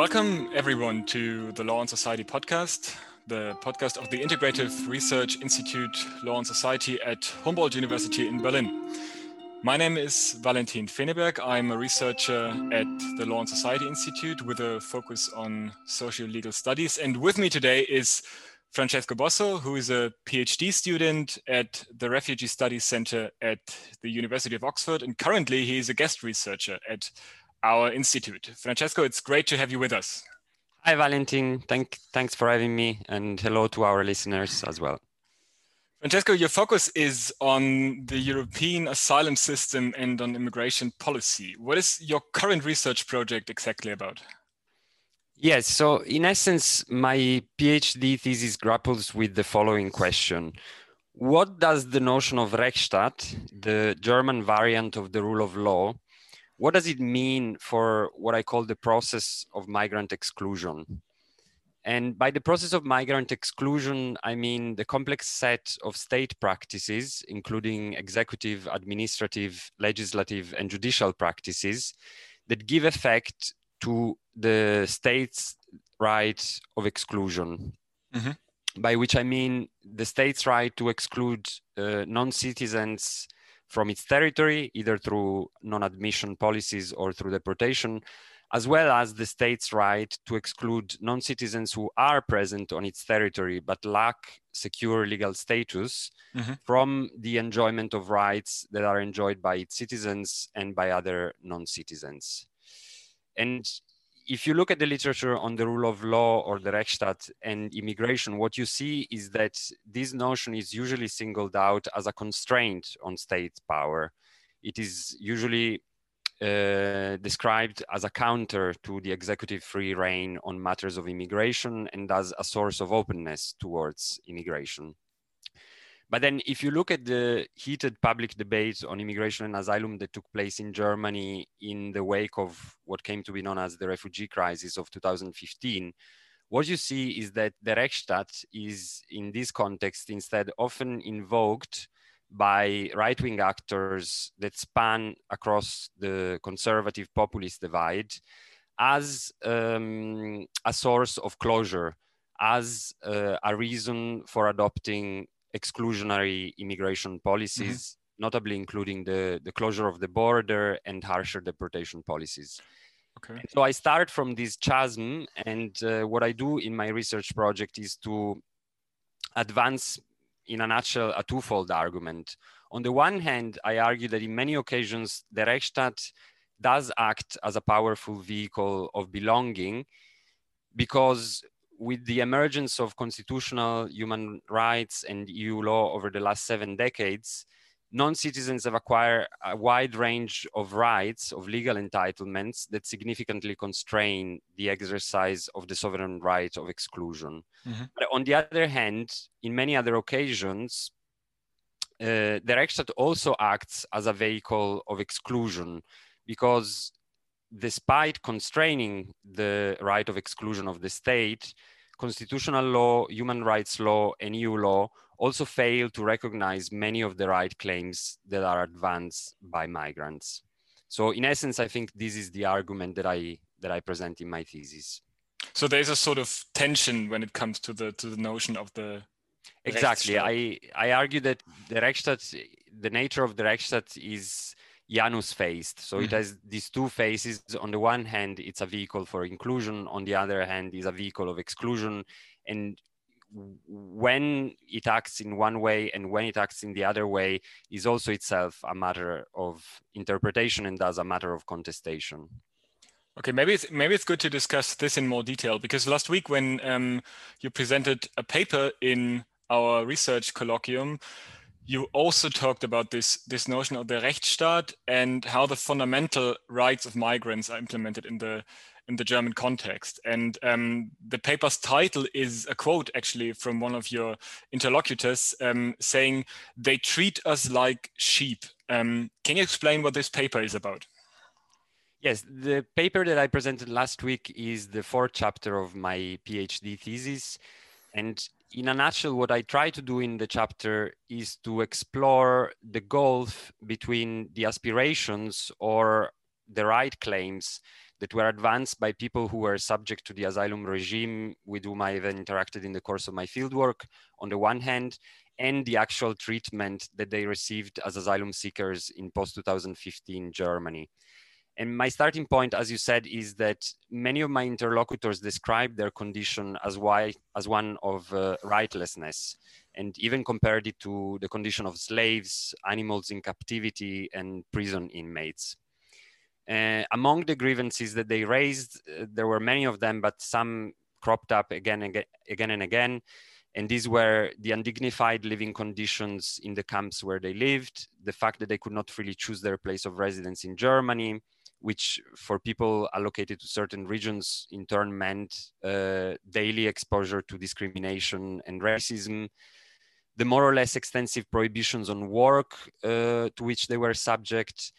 Welcome, everyone, to the Law and Society podcast, the podcast of the Integrative Research Institute Law and Society at Humboldt University in Berlin. My name is Valentin Feneberg. I'm a researcher at the Law and Society Institute with a focus on social legal studies. And with me today is Francesco Bosso, who is a PhD student at the Refugee Studies Center at the University of Oxford. And currently, he is a guest researcher at our institute. Francesco, it's great to have you with us. Hi, Valentin. Thank, thanks for having me, and hello to our listeners as well. Francesco, your focus is on the European asylum system and on immigration policy. What is your current research project exactly about? Yes, so in essence, my PhD thesis grapples with the following question What does the notion of Rechtsstaat, the German variant of the rule of law, what does it mean for what I call the process of migrant exclusion? And by the process of migrant exclusion, I mean the complex set of state practices, including executive, administrative, legislative, and judicial practices that give effect to the state's right of exclusion. Mm-hmm. By which I mean the state's right to exclude uh, non citizens from its territory, either through non admission policies or through deportation, as well as the state's right to exclude non citizens who are present on its territory but lack secure legal status mm-hmm. from the enjoyment of rights that are enjoyed by its citizens and by other non citizens. And if you look at the literature on the rule of law or the Rechtsstaat and immigration, what you see is that this notion is usually singled out as a constraint on state power. It is usually uh, described as a counter to the executive free reign on matters of immigration and as a source of openness towards immigration. But then, if you look at the heated public debates on immigration and asylum that took place in Germany in the wake of what came to be known as the refugee crisis of 2015, what you see is that the Rechtsstaat is, in this context, instead often invoked by right wing actors that span across the conservative populist divide as um, a source of closure, as uh, a reason for adopting exclusionary immigration policies, mm-hmm. notably including the, the closure of the border and harsher deportation policies. Okay. so I start from this chasm, and uh, what I do in my research project is to advance, in a nutshell, a twofold argument. On the one hand, I argue that in many occasions, the Rechtsstaat does act as a powerful vehicle of belonging because with the emergence of constitutional human rights and EU law over the last seven decades, non-citizens have acquired a wide range of rights, of legal entitlements that significantly constrain the exercise of the sovereign right of exclusion. Mm-hmm. But on the other hand, in many other occasions, uh, the Rechtsstaat also acts as a vehicle of exclusion because despite constraining the right of exclusion of the state, constitutional law, human rights law, and EU law also fail to recognize many of the right claims that are advanced by migrants. So in essence, I think this is the argument that I that I present in my thesis. So there's a sort of tension when it comes to the to the notion of the exactly. I I argue that the Rechtsstaat, the nature of the Rechtsstaat is Janus faced. So mm-hmm. it has these two faces. On the one hand, it's a vehicle for inclusion. On the other hand, is a vehicle of exclusion. And when it acts in one way and when it acts in the other way is also itself a matter of interpretation and thus a matter of contestation. Okay, maybe it's maybe it's good to discuss this in more detail because last week when um, you presented a paper in our research colloquium, you also talked about this this notion of the Rechtsstaat and how the fundamental rights of migrants are implemented in the in the German context. And um, the paper's title is a quote actually from one of your interlocutors um, saying, "They treat us like sheep." Um, can you explain what this paper is about? Yes, the paper that I presented last week is the fourth chapter of my PhD thesis, and in a nutshell, what I try to do in the chapter is to explore the gulf between the aspirations or the right claims that were advanced by people who were subject to the asylum regime with whom I even interacted in the course of my fieldwork on the one hand, and the actual treatment that they received as asylum seekers in post-2015 Germany. And my starting point, as you said, is that many of my interlocutors described their condition as, why, as one of uh, rightlessness and even compared it to the condition of slaves, animals in captivity, and prison inmates. Uh, among the grievances that they raised, uh, there were many of them, but some cropped up again, again, again and again. And these were the undignified living conditions in the camps where they lived, the fact that they could not freely choose their place of residence in Germany, which for people allocated to certain regions in turn meant uh, daily exposure to discrimination and racism, the more or less extensive prohibitions on work uh, to which they were subject,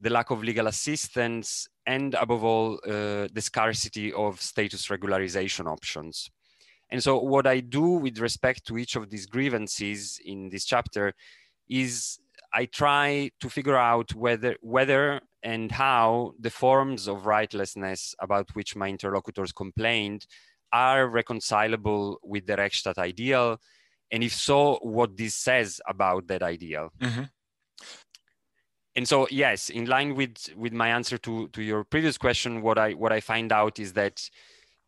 the lack of legal assistance, and above all, uh, the scarcity of status regularization options. And so what I do with respect to each of these grievances in this chapter is I try to figure out whether, whether and how the forms of rightlessness about which my interlocutors complained are reconcilable with the Rechtsstaat ideal, and if so, what this says about that ideal. Mm-hmm. And so, yes, in line with with my answer to to your previous question, what I what I find out is that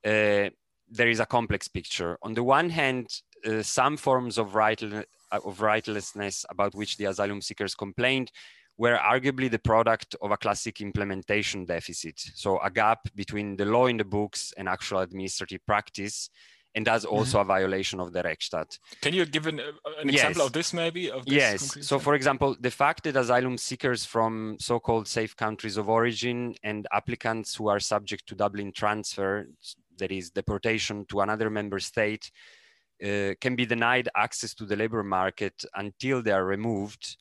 uh, there is a complex picture. On the one hand, uh, some forms of right of rightlessness about which the asylum seekers complained were arguably the product of a classic implementation deficit. So a gap between the law in the books and actual administrative practice and that's mm-hmm. also mm-hmm. a violation of the Rechtsstaat. Can you give an, uh, an yes. example of this maybe? Of this yes. So, for example, the fact that asylum seekers from so-called safe countries of origin and applicants who are subject to Dublin transfer, that is deportation to another member state, uh, can be denied access to the labor market until they are removed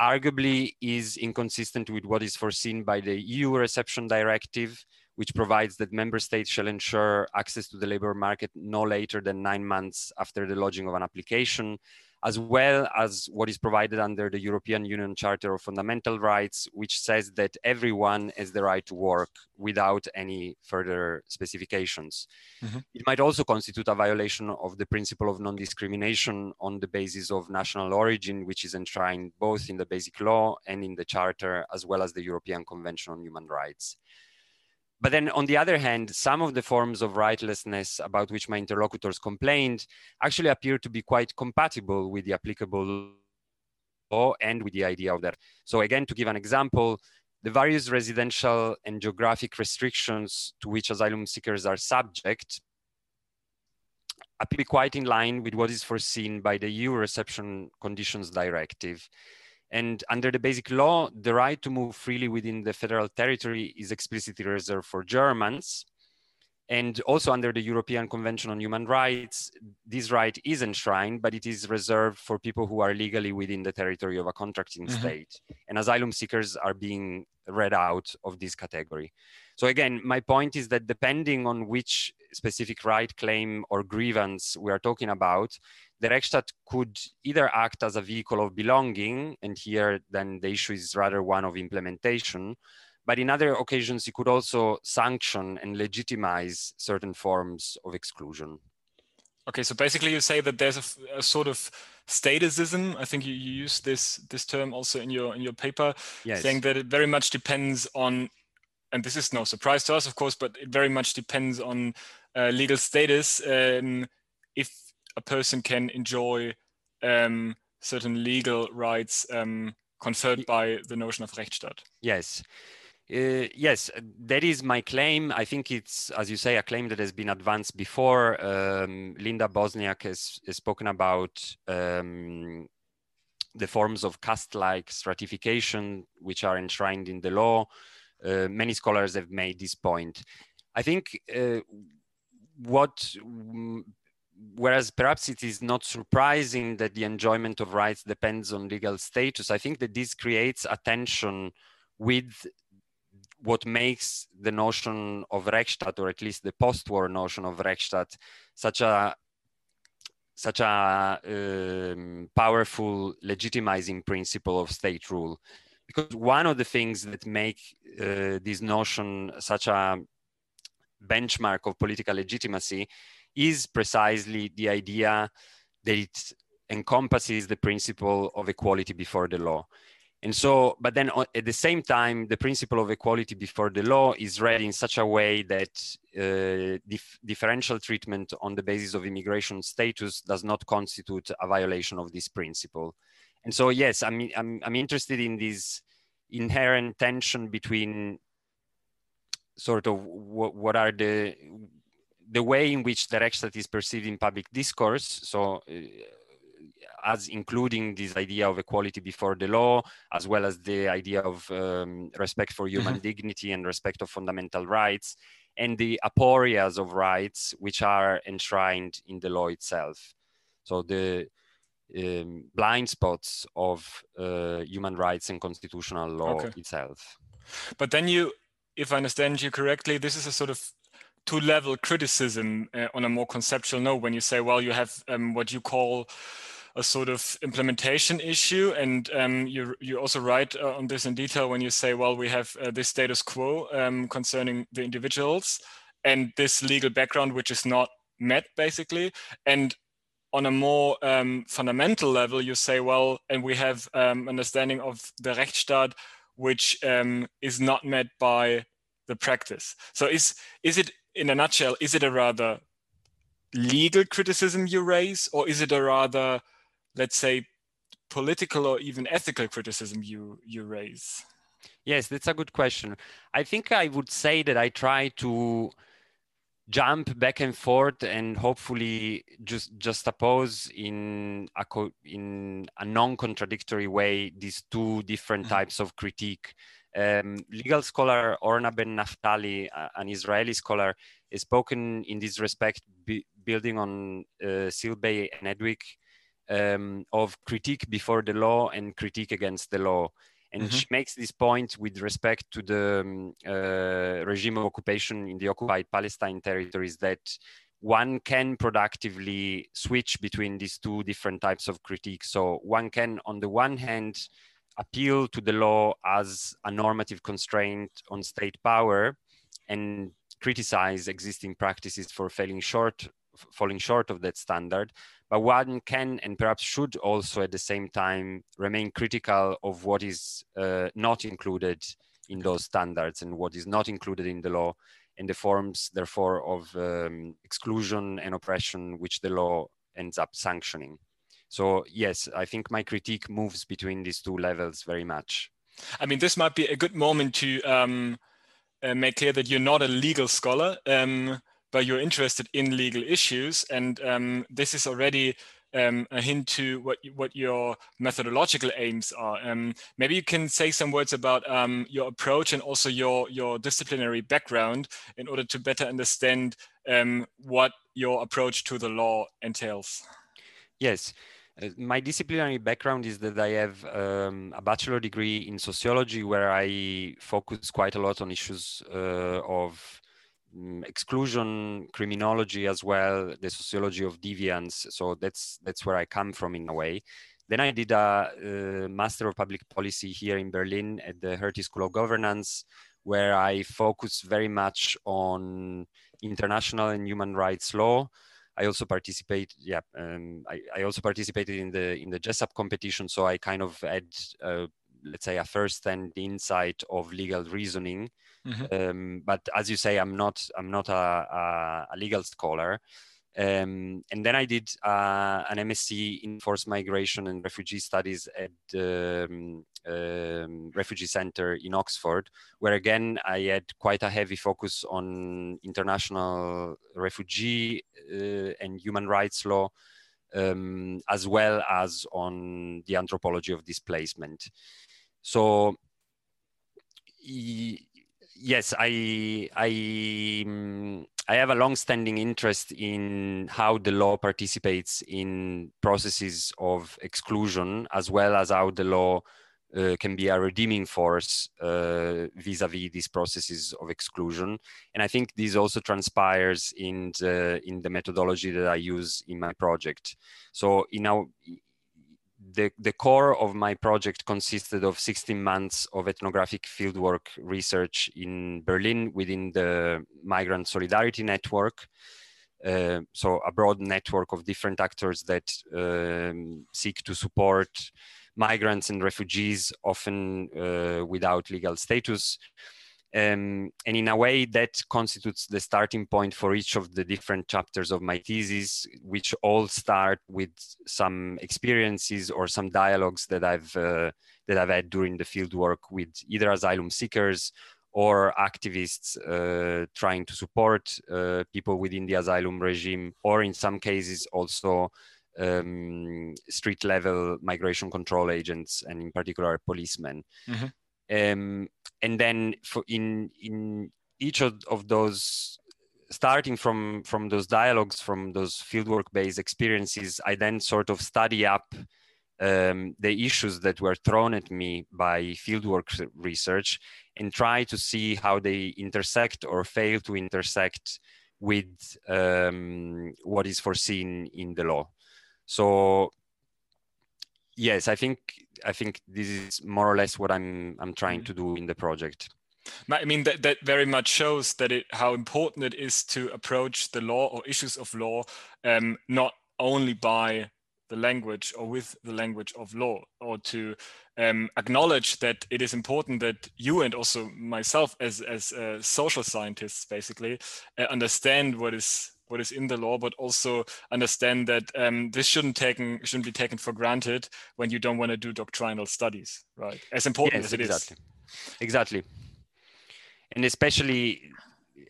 arguably is inconsistent with what is foreseen by the EU reception directive, which provides that member states shall ensure access to the labor market no later than nine months after the lodging of an application, as well as what is provided under the European Union Charter of Fundamental Rights, which says that everyone has the right to work without any further specifications. Mm-hmm. It might also constitute a violation of the principle of non-discrimination on the basis of national origin, which is enshrined both in the Basic Law and in the Charter, as well as the European Convention on Human Rights. But then on the other hand, some of the forms of rightlessness about which my interlocutors complained actually appear to be quite compatible with the applicable law and with the idea of that. So again, to give an example, the various residential and geographic restrictions to which asylum seekers are subject appear quite in line with what is foreseen by the EU Reception Conditions Directive. And under the basic law, the right to move freely within the federal territory is explicitly reserved for Germans. And also under the European Convention on Human Rights, this right is enshrined, but it is reserved for people who are legally within the territory of a contracting mm-hmm. state. And asylum seekers are being read out of this category. So again, my point is that depending on which specific right claim or grievance we are talking about, the Rechtsstaat could either act as a vehicle of belonging, and here then the issue is rather one of implementation, but in other occasions it could also sanction and legitimize certain forms of exclusion. Okay, so basically you say that there's a, a sort of statusism. I think you, you use this this term also in your in your paper, yes. saying that it very much depends on, and this is no surprise to us, of course, but it very much depends on uh, legal status. Um, if a person can enjoy um, certain legal rights um, conferred by the notion of Rechtsstaat. Yes. Uh, yes, that is my claim. I think it's, as you say, a claim that has been advanced before. Um, Linda Bosniak has, has spoken about um, the forms of caste-like stratification, which are enshrined in the law. Uh, many scholars have made this point. I think uh, what whereas perhaps it is not surprising that the enjoyment of rights depends on legal status, I think that this creates a tension with what makes the notion of Rechtsstaat, or at least the post-war notion of Rechtsstaat, such a such a um, powerful legitimizing principle of state rule. because one of the things that make uh, this notion such a benchmark of political legitimacy is precisely the idea that it encompasses the principle of equality before the law. And so, but then at the same time, the principle of equality before the law is read in such a way that uh, dif differential treatment on the basis of immigration status does not constitute a violation of this principle. And so, yes, I'm, I'm, I'm interested in this inherent tension between sort of what, what are the the way in which the Rechtsstaat is perceived in public discourse. So uh, as including this idea of equality before the law, as well as the idea of um, respect for human mm-hmm. dignity and respect of fundamental rights, and the aporias of rights which are enshrined in the law itself. So the um, blind spots of uh, human rights and constitutional law okay. itself. But then you, if I understand you correctly, this is a sort of two level criticism uh, on a more conceptual note when you say, well, you have um, what you call a sort of implementation issue. And um, you, you also write uh, on this in detail when you say, well, we have uh, this status quo um, concerning the individuals and this legal background, which is not met basically. And on a more um, fundamental level, you say, well, and we have um, understanding of the Rechtsstaat, which um, is not met by the practice. So is, is it, in a nutshell, is it a rather legal criticism you raise, or is it a rather let's say political or even ethical criticism you you raise? Yes that's a good question. I think i would say that i try to jump back and forth and hopefully just just oppose in a co- in a non-contradictory way these two different mm-hmm. types of critique um, legal scholar Orna Ben Naftali, an Israeli scholar, is spoken in this respect, building on uh, Silbey and Ewick um, of critique before the law and critique against the law. And mm-hmm. she makes this point with respect to the um, uh, regime of occupation in the occupied Palestine territories that one can productively switch between these two different types of critique. So one can, on the one hand, appeal to the law as a normative constraint on state power and criticize existing practices for failing short falling short of that standard. But one can and perhaps should also at the same time remain critical of what is uh, not included in those standards and what is not included in the law and the forms therefore of um, exclusion and oppression which the law ends up sanctioning so yes i think my critique moves between these two levels very much i mean this might be a good moment to um, uh, make clear that you're not a legal scholar um, but you're interested in legal issues. And um, this is already um, a hint to what what your methodological aims are. Um, maybe you can say some words about um, your approach and also your your disciplinary background in order to better understand um, what your approach to the law entails. Yes. Uh, my disciplinary background is that I have um, a bachelor degree in sociology, where I focus quite a lot on issues uh, of um, exclusion criminology as well the sociology of deviance. So that's that's where i come from in a way. Then i did a, a master of public policy here in berlin at the hertie school of governance where i focus very much on international and human rights law I also participate. Yeah, um, I, I, also participated in the in the Jessup competition. So I kind of had, uh, let's say, a first-hand insight of legal reasoning Mm-hmm. Um, but as you say, I'm not I'm not a, a, a legal scholar. Um, and then I did uh, an MSc in forced migration and refugee studies at the um, um, refugee center in Oxford, where again I had quite a heavy focus on international refugee uh, and human rights law, um, as well as on the anthropology of displacement. So yes, I I um, I have a long-standing interest in how the law participates in processes of exclusion, as well as how the law uh, can be a redeeming force uh, vis-a-vis these processes of exclusion. And I think this also transpires in the, in the methodology that I use in my project. So in our the, the core of my project consisted of 16 months of ethnographic fieldwork research in Berlin within the Migrant Solidarity Network. Uh, so a broad network of different actors that um, seek to support migrants and refugees, often uh, without legal status, um, and in a way, that constitutes the starting point for each of the different chapters of my thesis, which all start with some experiences or some dialogues that I've uh, that I've had during the field work with either asylum seekers or activists uh, trying to support uh, people within the asylum regime, or in some cases also um, street level migration control agents, and in particular policemen. Mm-hmm. Um, and then for in in each of, of those starting from from those dialogues from those fieldwork based experiences i then sort of study up um, the issues that were thrown at me by fieldwork research and try to see how they intersect or fail to intersect with um, what is foreseen in the law. So yes, I think I think this is more or less what I'm I'm trying mm-hmm. to do in the project. I mean that, that very much shows that it how important it is to approach the law or issues of law um, not only by the language or with the language of law or to um, acknowledge that it is important that you and also myself as as uh, social scientists basically uh, understand what is what is in the law, but also understand that um, this shouldn't taken shouldn't be taken for granted when you don't want to do doctrinal studies, right? As important yes, as it exactly. is. Exactly. And especially,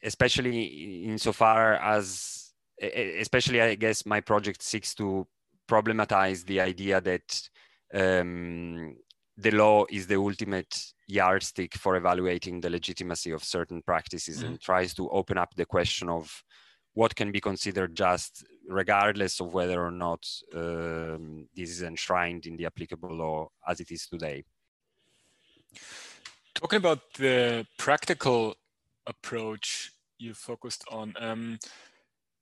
especially insofar as, especially I guess my project seeks to problematize the idea that um, the law is the ultimate yardstick for evaluating the legitimacy of certain practices mm-hmm. and tries to open up the question of what can be considered just regardless of whether or not um, this is enshrined in the applicable law as it is today. Talking about the practical approach you focused on, um,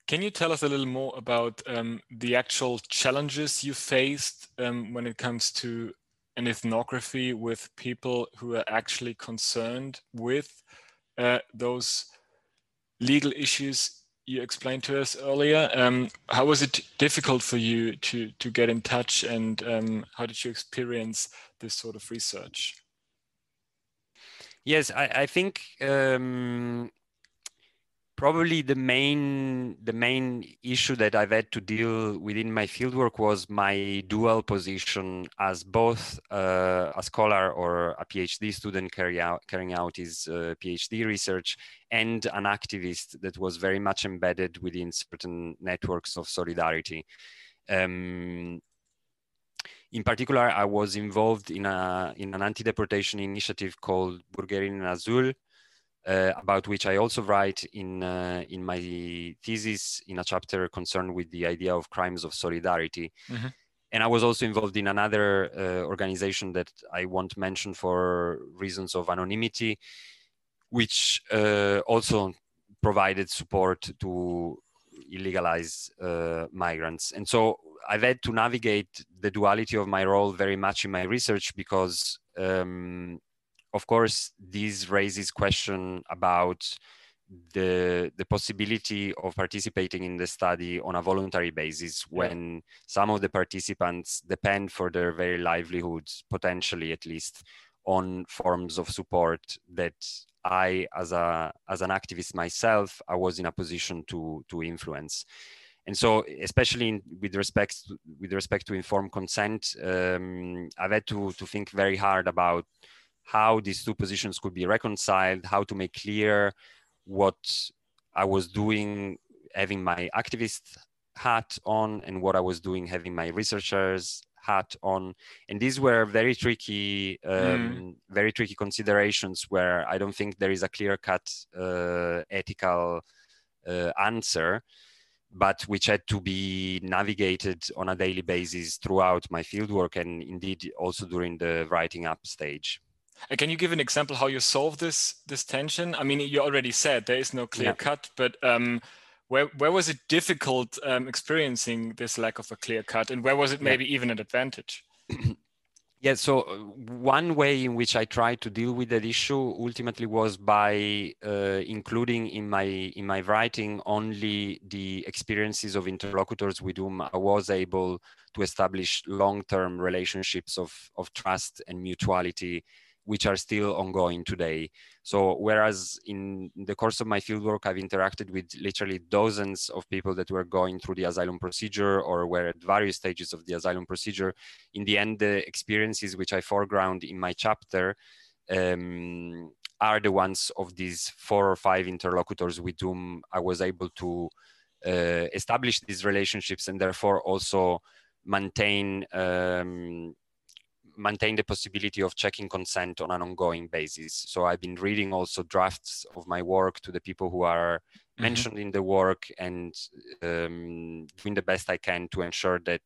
can you tell us a little more about um, the actual challenges you faced um, when it comes to an ethnography with people who are actually concerned with uh, those legal issues you explained to us earlier. Um, how was it difficult for you to to get in touch, and um, how did you experience this sort of research? Yes, I, I think um, probably the main the main issue that I've had to deal within my fieldwork was my dual position as both uh, a scholar or a PhD student carry out, carrying out his uh, PhD research and an activist that was very much embedded within certain networks of solidarity. Um, in particular, I was involved in a in an anti-deportation initiative called Bürgerinnen Asyl, uh, about which I also write in uh, in my thesis in a chapter concerned with the idea of crimes of solidarity. Mm-hmm. And I was also involved in another uh, organization that I won't mention for reasons of anonymity, which uh, also provided support to illegalize uh, migrants. And so I've had to navigate the duality of my role very much in my research because um, of course, this raises question about the the possibility of participating in the study on a voluntary basis when yeah. some of the participants depend for their very livelihoods potentially at least on forms of support that i as a as an activist myself i was in a position to to influence and so especially in, with respect with respect to informed consent um, i've had to to think very hard about how these two positions could be reconciled, how to make clear what I was doing having my activist hat on and what I was doing having my researcher's hat on. And these were very tricky, um, mm. very tricky considerations where I don't think there is a clear cut uh, ethical uh, answer but which had to be navigated on a daily basis throughout my fieldwork and indeed also during the writing up stage. And can you give an example how you solve this this tension? I mean, you already said there is no clear yeah. cut, but um, where where was it difficult um, experiencing this lack of a clear cut, and where was it maybe yeah. even an advantage? Yeah, so uh, one way in which I tried to deal with that issue ultimately was by uh, including in my in my writing only the experiences of interlocutors with whom I was able to establish long-term relationships of of trust and mutuality which are still ongoing today. So whereas in the course of my fieldwork, I've interacted with literally dozens of people that were going through the asylum procedure or were at various stages of the asylum procedure, in the end, the experiences which I foreground in my chapter um, are the ones of these four or five interlocutors with whom I was able to uh, establish these relationships and therefore also maintain um, maintain the possibility of checking consent on an ongoing basis. So I've been reading also drafts of my work to the people who are mm-hmm. mentioned in the work and um, doing the best I can to ensure that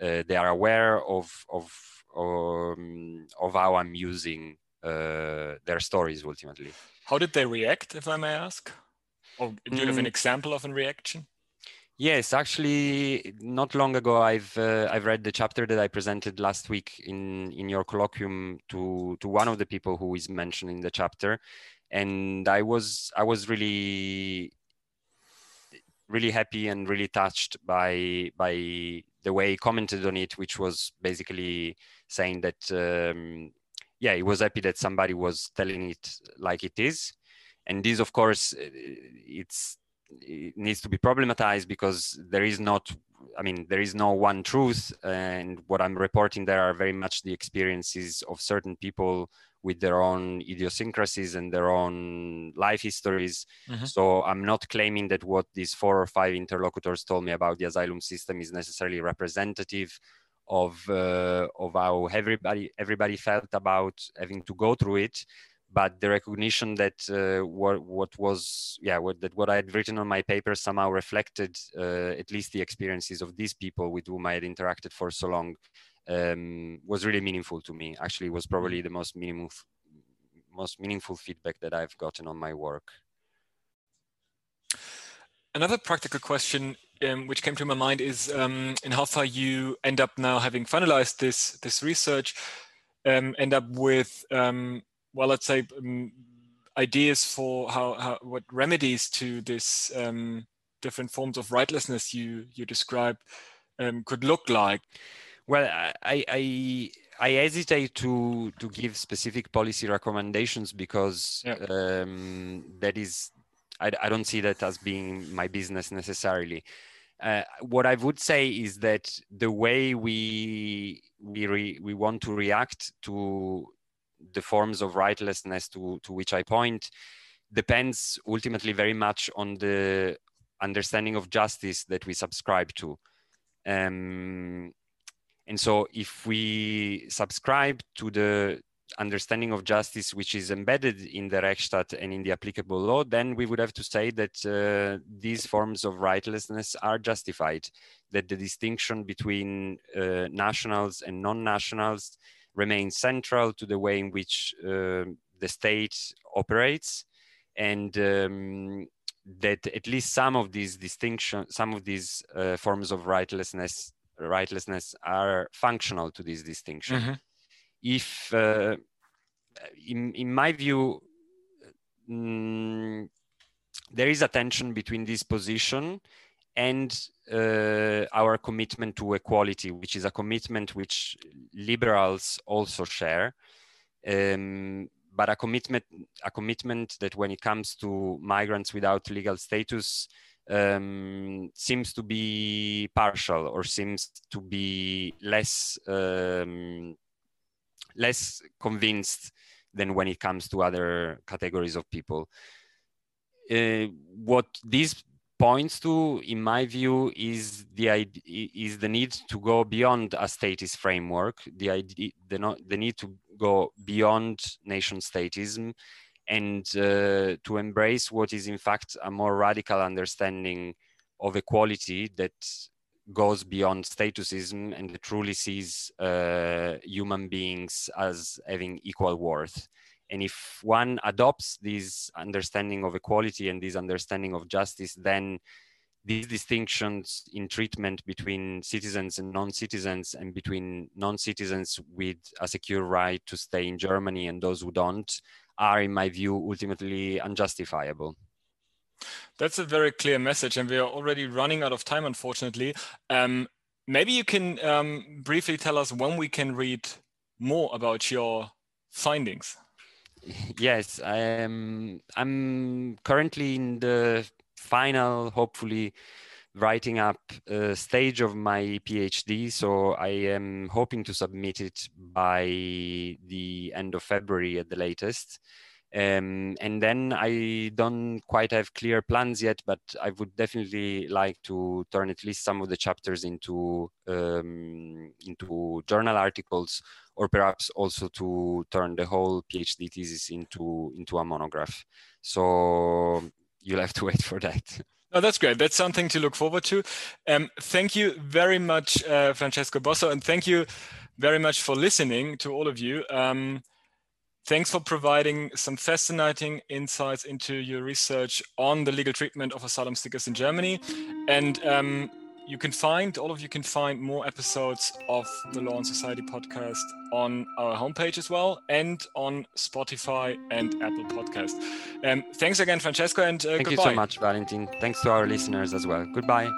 uh, they are aware of of um, of how I'm using uh, their stories ultimately. How did they react, if I may ask? Or do you have an mm. example of a reaction? Yes, actually, not long ago, I've uh, I've read the chapter that I presented last week in in your colloquium to to one of the people who is mentioned in the chapter, and I was I was really really happy and really touched by by the way he commented on it, which was basically saying that um, yeah, he was happy that somebody was telling it like it is, and this, of course, it's it needs to be problematized because there is not i mean there is no one truth. And what i'm reporting there are very much the experiences of certain people with their own idiosyncrasies and their own life histories. Mm-hmm. so i'm not claiming that what these four or five interlocutors told me about the asylum system is necessarily representative of uh, of how everybody everybody felt about having to go through it but the recognition that uh, what what was yeah what that what I had written on my paper somehow reflected uh, at least the experiences of these people with whom I had interacted for so long um, was really meaningful to me. Actually, was probably the most meaningful most meaningful feedback that I've gotten on my work. Another practical question um, which came to my mind is um, in how far you end up now having finalized this this research um, end up with um, well, let's say um, ideas for how, how what remedies to this um, different forms of rightlessness you you describe um, could look like. Well, I, I I hesitate to to give specific policy recommendations because yeah. um, that is I, I don't see that as being my business necessarily. Uh, what I would say is that the way we we re, we want to react to the forms of rightlessness to, to which I point depends ultimately very much on the understanding of justice that we subscribe to. Um, and so if we subscribe to the understanding of justice which is embedded in the Rechtsstaat and in the applicable law, then we would have to say that uh, these forms of rightlessness are justified, that the distinction between uh, nationals and non-nationals remains central to the way in which uh, the state operates and um, that at least some of these distinctions, some of these uh, forms of rightlessness, rightlessness are functional to this distinction. Mm-hmm. If, uh, in, in my view, mm, there is a tension between this position and uh, our commitment to equality, which is a commitment which liberals also share, um, but a commitment, a commitment that when it comes to migrants without legal status, um, seems to be partial or seems to be less um, less convinced than when it comes to other categories of people. Uh, what these points to, in my view, is the is the need to go beyond a statist framework, the idea, the, the need to go beyond nation statism, and uh, to embrace what is in fact a more radical understanding of equality that goes beyond statusism and truly sees uh, human beings as having equal worth. And if one adopts this understanding of equality and this understanding of justice, then these distinctions in treatment between citizens and non-citizens and between non-citizens with a secure right to stay in Germany and those who don't are, in my view, ultimately unjustifiable. That's a very clear message, and we are already running out of time, unfortunately. Um, maybe you can um, briefly tell us when we can read more about your findings. Yes, I'm, I'm currently in the final, hopefully, writing up a stage of my PhD. So I am hoping to submit it by the end of February at the latest. Um, and then I don't quite have clear plans yet, but I would definitely like to turn at least some of the chapters into um, into journal articles, or perhaps also to turn the whole PhD thesis into into a monograph. So you'll have to wait for that. Oh, that's great. That's something to look forward to. Um, thank you very much, uh, Francesco Bosso, and thank you very much for listening to all of you. Um, Thanks for providing some fascinating insights into your research on the legal treatment of asylum seekers in Germany. And um, you can find, all of you can find more episodes of the Law and Society podcast on our homepage as well and on Spotify and Apple Podcast. Um, thanks again, Francesco, and uh, Thank goodbye. you so much, Valentin. Thanks to our listeners as well. Goodbye.